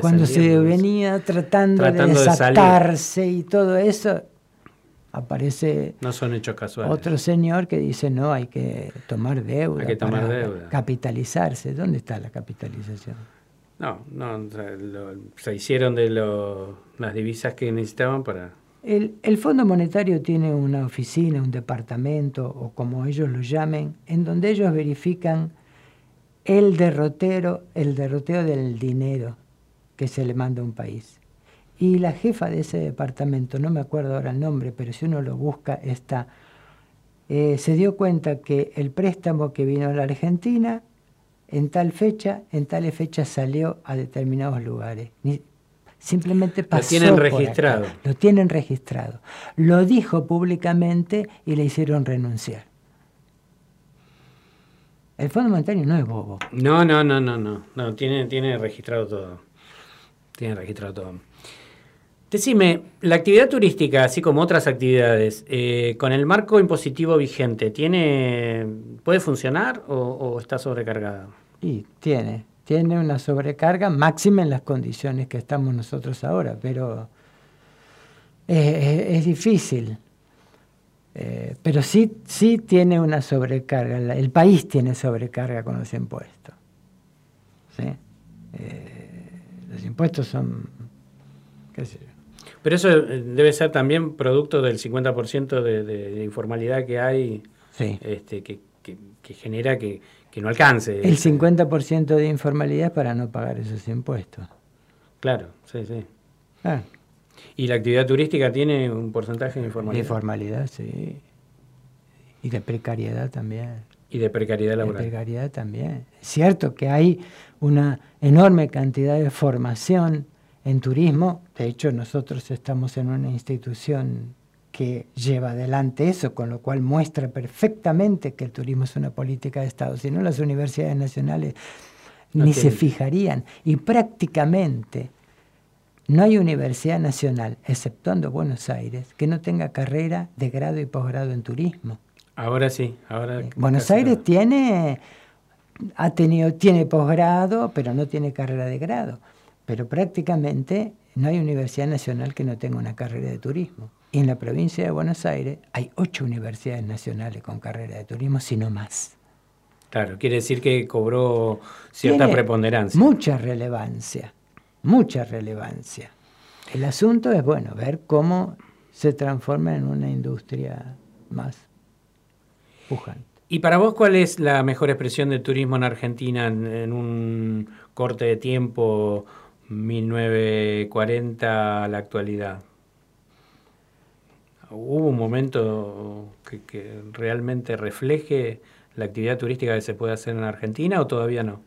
Cuando se venía tratando, Tratando de desatarse y todo eso, aparece No son hechos casuales. otro señor que dice, no, hay que tomar deuda. Hay que tomar para deuda. Capitalizarse. ¿Dónde está la capitalización? No, no, lo- se hicieron de lo- las divisas que necesitaban para... El, el Fondo Monetario tiene una oficina, un departamento, o como ellos lo llamen, en donde ellos verifican el derrotero, el derroteo del dinero que se le manda a un país. Y la jefa de ese departamento, no me acuerdo ahora el nombre, pero si uno lo busca, está, eh, se dio cuenta que el préstamo que vino a la Argentina, en tal fecha, en tales fechas salió a determinados lugares. Simplemente pasó tienen por acá. registrado. Lo tienen registrado. Lo dijo públicamente y le hicieron renunciar. El Fondo Monetario no es bobo. No, no, no, no, no, no, tiene, tiene registrado todo. Tiene registrado todo. Decime, la actividad turística, así como otras actividades, eh, con el marco impositivo vigente, ¿tiene, ¿puede funcionar o, o está sobrecargada? Y tiene, tiene una sobrecarga máxima en las condiciones que estamos nosotros ahora, pero eh, es, es difícil. Eh, pero sí, sí tiene una sobrecarga, el país tiene sobrecarga con los impuestos. ¿sí? Eh, los impuestos son, qué sé yo, Pero eso eh, debe ser también producto del 50% de, de- de informalidad que hay, Sí. este, que, que- que genera que, que no alcance. El 50% de informalidad para no pagar esos impuestos. Claro, sí, sí. Ah, ¿Y la actividad turística tiene un porcentaje de de informalidad? informalidad, sí. Y de precariedad también. Y de precariedad De laboral. precariedad también. Es cierto que hay una enorme cantidad de formación en turismo. De hecho, nosotros estamos en una institución que lleva adelante eso, con lo cual muestra perfectamente que el turismo es una política de Estado. Si no, las universidades nacionales No ni se fijarían. Y prácticamente no hay universidad nacional, exceptuando Buenos Aires, que no tenga carrera de grado y posgrado en turismo. Ahora sí, ahora... Buenos casi Aires tiene, ha tenido, tiene posgrado, pero no tiene carrera de grado. Pero prácticamente no hay universidad nacional que no tenga una carrera de turismo. Y en la provincia de Buenos Aires hay ocho universidades nacionales con carrera de turismo, si no más. Claro, quiere decir que cobró cierta Tiene preponderancia. Mucha relevancia, mucha relevancia. El asunto es, bueno, ver cómo se transforma en una industria más pujante. ¿Y para vos cuál es la mejor expresión del turismo en Argentina en, en un corte de tiempo 1940 a la actualidad? ¿Hubo un momento que, que realmente refleje la actividad turística que se puede hacer en Argentina o todavía no?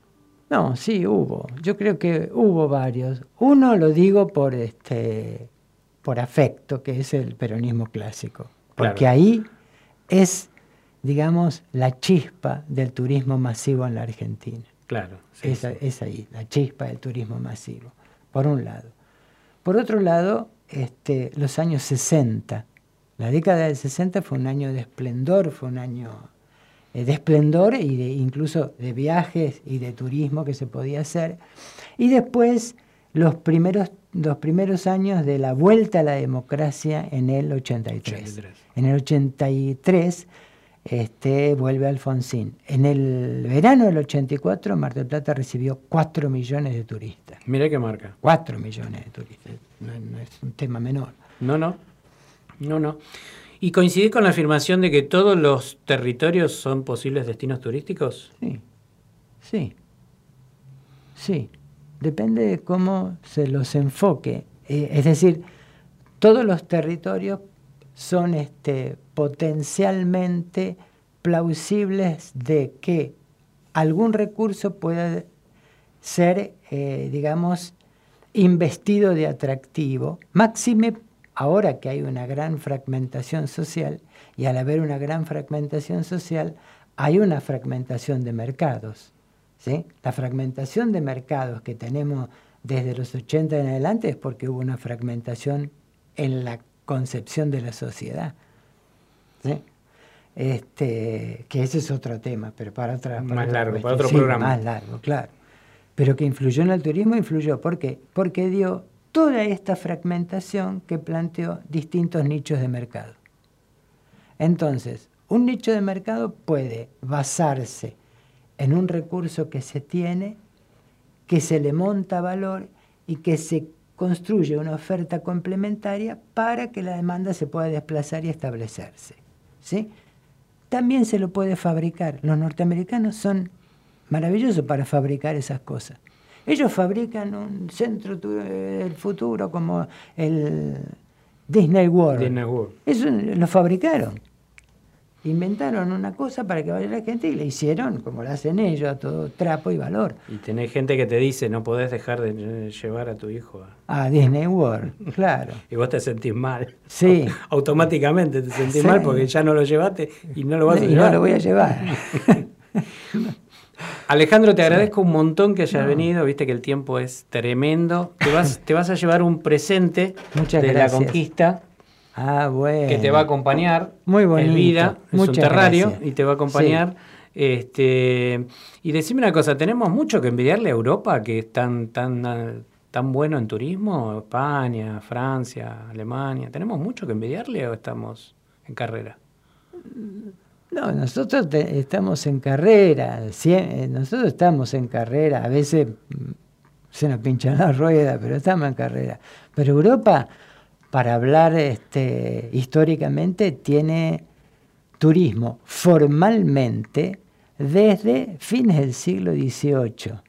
No, sí, hubo. Yo creo que hubo varios. Uno lo digo por este por afecto, que es el peronismo clásico. Porque Claro. ahí es, digamos, la chispa del turismo masivo en la Argentina. Claro. sí, es, es ahí, la chispa del turismo masivo, por un lado. Por otro lado, este, los años 60. La década del 60 fue un año de esplendor, fue un año eh, de esplendor y de, incluso de viajes y de turismo que se podía hacer. Y después los primeros, los primeros años de la vuelta a la democracia en el 83. 83. En el 83 este, vuelve Alfonsín. En el verano del 84 Mar del Plata recibió 4 millones de turistas. Mira qué marca. 4 millones de turistas. No, no es un tema menor. No, no. No, no. ¿Y coincide con la afirmación de que todos los territorios son posibles destinos turísticos? Sí, sí, sí. Depende de cómo se los enfoque. Eh, es decir, todos los territorios son este, potencialmente plausibles de que algún recurso pueda ser, eh, digamos, investido de atractivo, máxime ahora que hay una gran fragmentación social, y al haber una gran fragmentación social, hay una fragmentación de mercados. ¿sí? La fragmentación de mercados que tenemos desde los 80 en adelante es porque hubo una fragmentación en la concepción de la sociedad. ¿sí? Este, que ese es otro tema, pero para otra Más otra largo, para otro Sí, programa. Más largo, claro. Pero que influyó en el turismo, influyó. ¿Por qué? Porque dio toda esta fragmentación que planteó distintos nichos de mercado. Entonces, un nicho de mercado puede basarse en un recurso que se tiene, que se le monta valor y que se construye una oferta complementaria para que la demanda se pueda desplazar y establecerse. ¿sí? También se lo puede fabricar. Los norteamericanos son maravillosos para fabricar esas cosas. Ellos fabrican un centro del futuro como el Disney World. Disney World. Eso lo fabricaron. Inventaron una cosa para que vaya la gente y le hicieron, como lo hacen ellos, a todo trapo y valor. Y tenés gente que te dice, no podés dejar de llevar a tu hijo. a-". A Disney World, claro. Y vos te sentís mal. Sí. Automáticamente te sentís Sí. mal porque ya no lo llevaste y no lo vas a Y llevar. no lo voy a llevar. Alejandro, te agradezco un montón que hayas venido. Viste que el tiempo es tremendo. Te vas, te vas a llevar un presente Muchas de gracias. la conquista Ah, bueno. que te va a acompañar. Muy bonito. Es vida, es un terrario gracias. y te va a acompañar. Este, y decime una cosa, ¿tenemos mucho que envidiarle a Europa que es tan, tan, tan bueno en turismo? España, Francia, Alemania. ¿Tenemos mucho que envidiarle o estamos en carrera? No, nosotros estamos en carrera, eh, nosotros estamos en carrera, a veces mm, se nos pinchan las ruedas, pero estamos en carrera. Pero Europa, para hablar este, históricamente, tiene turismo formalmente desde fines del siglo XVIII.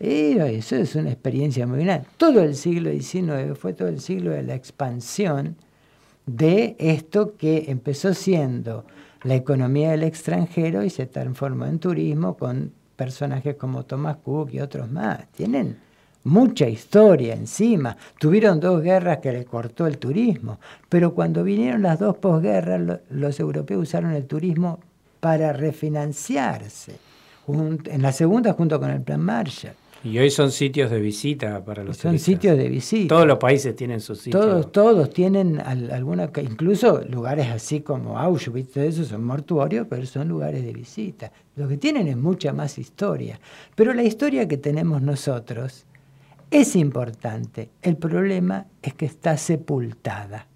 Y eso es una experiencia muy grande. Todo el siglo XIX fue todo el siglo de la expansión de esto que empezó siendo la economía del extranjero y se transformó en turismo con personajes como Thomas Cook y otros más. Tienen mucha historia encima. Tuvieron dos guerras que le cortó el turismo, pero cuando vinieron las dos posguerras, lo- los europeos usaron el turismo para refinanciarse. En la segunda, junto con el Plan Marshall. Y hoy son sitios de visita para los Son turistas. sitios de visita. Todos los países tienen sus sitios. Todos, todos tienen al- alguna, incluso lugares así como Auschwitz, todo eso son mortuorios, pero son lugares de visita. Lo que tienen es mucha más historia. Pero la historia que tenemos nosotros es importante. El problema es que está sepultada.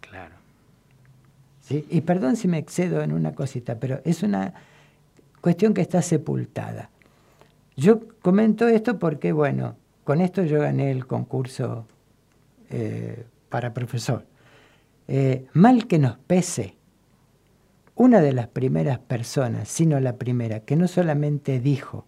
Claro. ¿sí? Y perdón si me excedo en una cosita, pero es una cuestión que está sepultada. Yo comento esto porque, bueno, con esto yo gané el concurso eh, para profesor. Eh, mal que nos pese, una de las primeras personas, sino la primera, que no solamente dijo,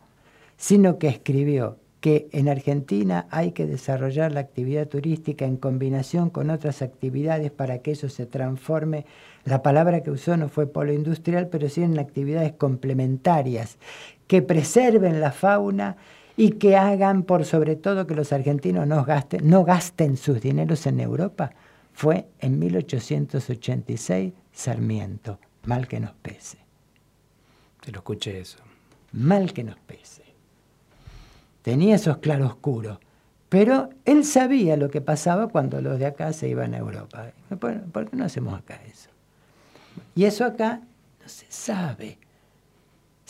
sino que escribió que en Argentina hay que desarrollar la actividad turística en combinación con otras actividades para que eso se transforme. La palabra que usó no fue polo industrial, pero sí en actividades complementarias que preserven la fauna y que hagan por sobre todo que los argentinos no gasten, no gasten sus dineros en Europa. Fue en 1886 Sarmiento, mal que nos pese. Te lo escuché eso. Mal que nos pese. Tenía esos claroscuros, pero él sabía lo que pasaba cuando los de acá se iban a Europa. ¿Por, por qué no hacemos acá eso? Y eso acá no se sabe,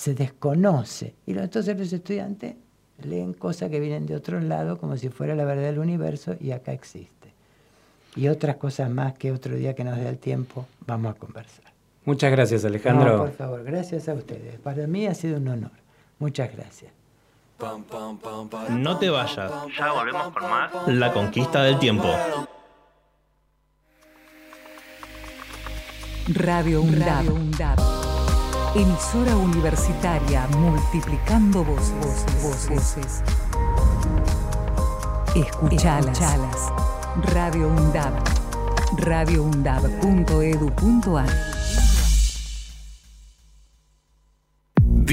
se desconoce. Y entonces los estudiantes leen cosas que vienen de otro lado como si fuera la verdad del universo y acá existe. Y otras cosas más que otro día que nos dé el tiempo vamos a conversar. Muchas gracias, Alejandro. No, por favor, gracias a ustedes. Para mí ha sido un honor. Muchas gracias. No te vayas. Ya volvemos con más. La conquista del tiempo. Radio UNDAB. Emisora universitaria multiplicando voces. voces. Escuchalas. Radio UNDAB. radioundab.edu.ar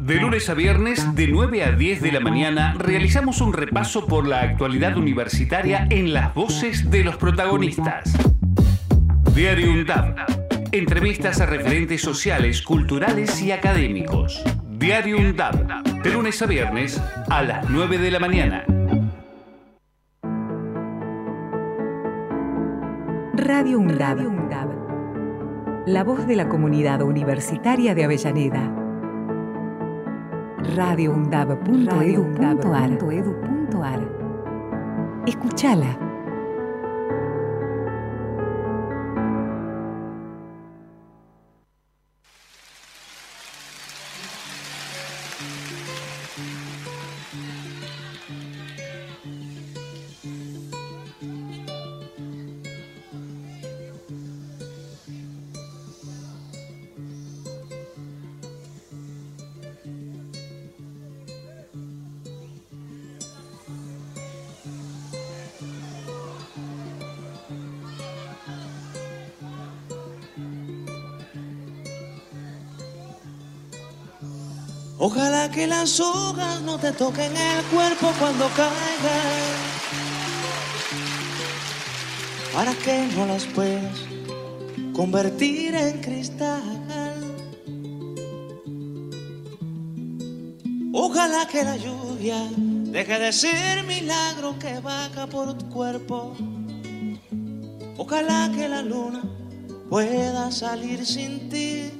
De lunes a viernes, de 9 a 10 de la mañana, realizamos un repaso por la actualidad universitaria en las voces de los protagonistas. Diario UNDAB. Entrevistas a referentes sociales, culturales y académicos. Diario UNDAB. De lunes a viernes, a las 9 de la mañana. Radio UNDAB. La voz de la comunidad universitaria de Avellaneda. radioundab.edu.ar Escúchala. Ojalá que las hojas no te toquen el cuerpo cuando caigan, para que no las puedas convertir en cristal. Ojalá que la lluvia deje de ser milagro que baja por tu cuerpo. Ojalá que la luna pueda salir sin ti.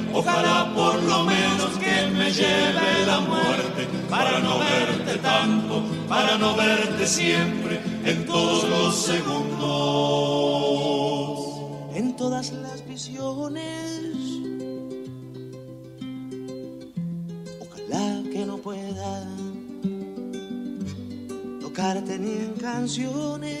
Ojalá por lo menos que me lleve la muerte para no verte tanto, para no verte siempre en todos los segundos, en todas las visiones. Ojalá que no pueda tocarte ni en canciones.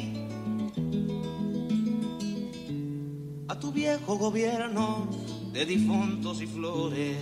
Tu viejo gobierno de difuntos y flores.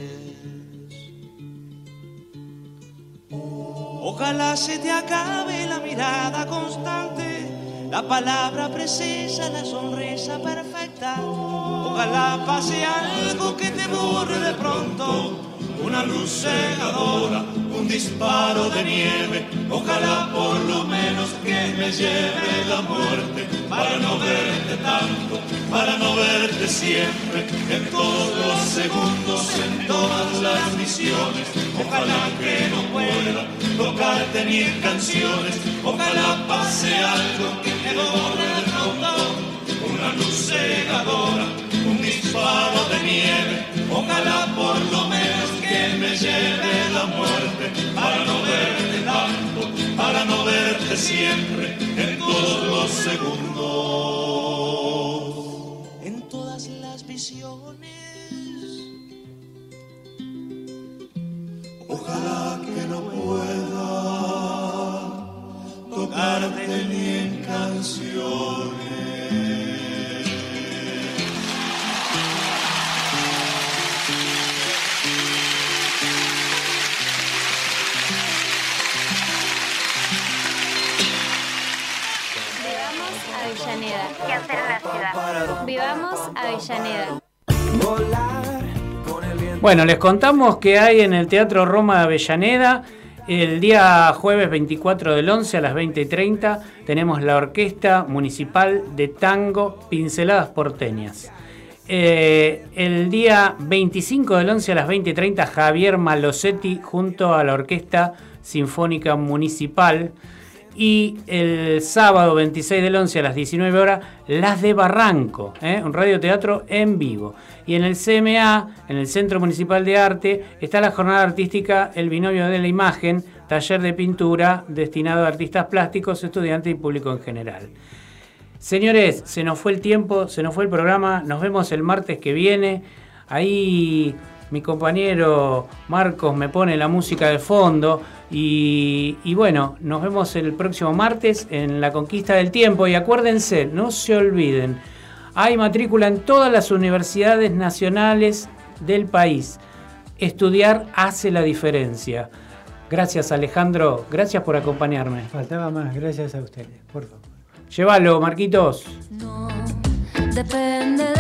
Ojalá se te acabe la mirada constante, la palabra precisa, la sonrisa perfecta. Ojalá pase algo que te borre de pronto, una luz cegadora, un disparo de nieve. Ojalá por lo menos que me lleve la muerte para no verte tanto, para no verte siempre, en todos los segundos, en todas las misiones. Ojalá que no pueda tocarte ni canciones, ojalá pase algo que te borre pronto, una luz cegadora, un disparo de nieve. Ojalá por lo menos que me lleve la muerte para no verte tanto, para no verte siempre en todos los segundos, en todas las visiones. Ojalá que no pueda tocarte ni en canciones. Que hacer en la ciudad. Vivamos Avellaneda. Bueno, les contamos que hay en el Teatro Roma de Avellaneda el día jueves 24 del 11 a las 20.30 tenemos la Orquesta Municipal de Tango Pinceladas Porteñas. Eh, el día 25 del 11 a las 20.30 Javier Malosetti junto a la Orquesta Sinfónica Municipal. Y el sábado 26 del 11 a las 19 horas, Las de Barranco, ¿eh? un radioteatro en vivo. Y en el CMA, en el Centro Municipal de Arte, está la jornada artística El Binomio de la Imagen, taller de pintura destinado a artistas plásticos, estudiantes y público en general. Señores, se nos fue el tiempo, se nos fue el programa, nos vemos el martes que viene. Ahí mi compañero Marcos me pone la música de fondo. Y, bueno, nos vemos el próximo martes en la conquista del tiempo. Y acuérdense, no se olviden, hay matrícula en todas las universidades nacionales del país. Estudiar hace la diferencia. Gracias Alejandro, gracias por acompañarme. Faltaba más, gracias a ustedes, por favor. Llévalo, Marquitos. depende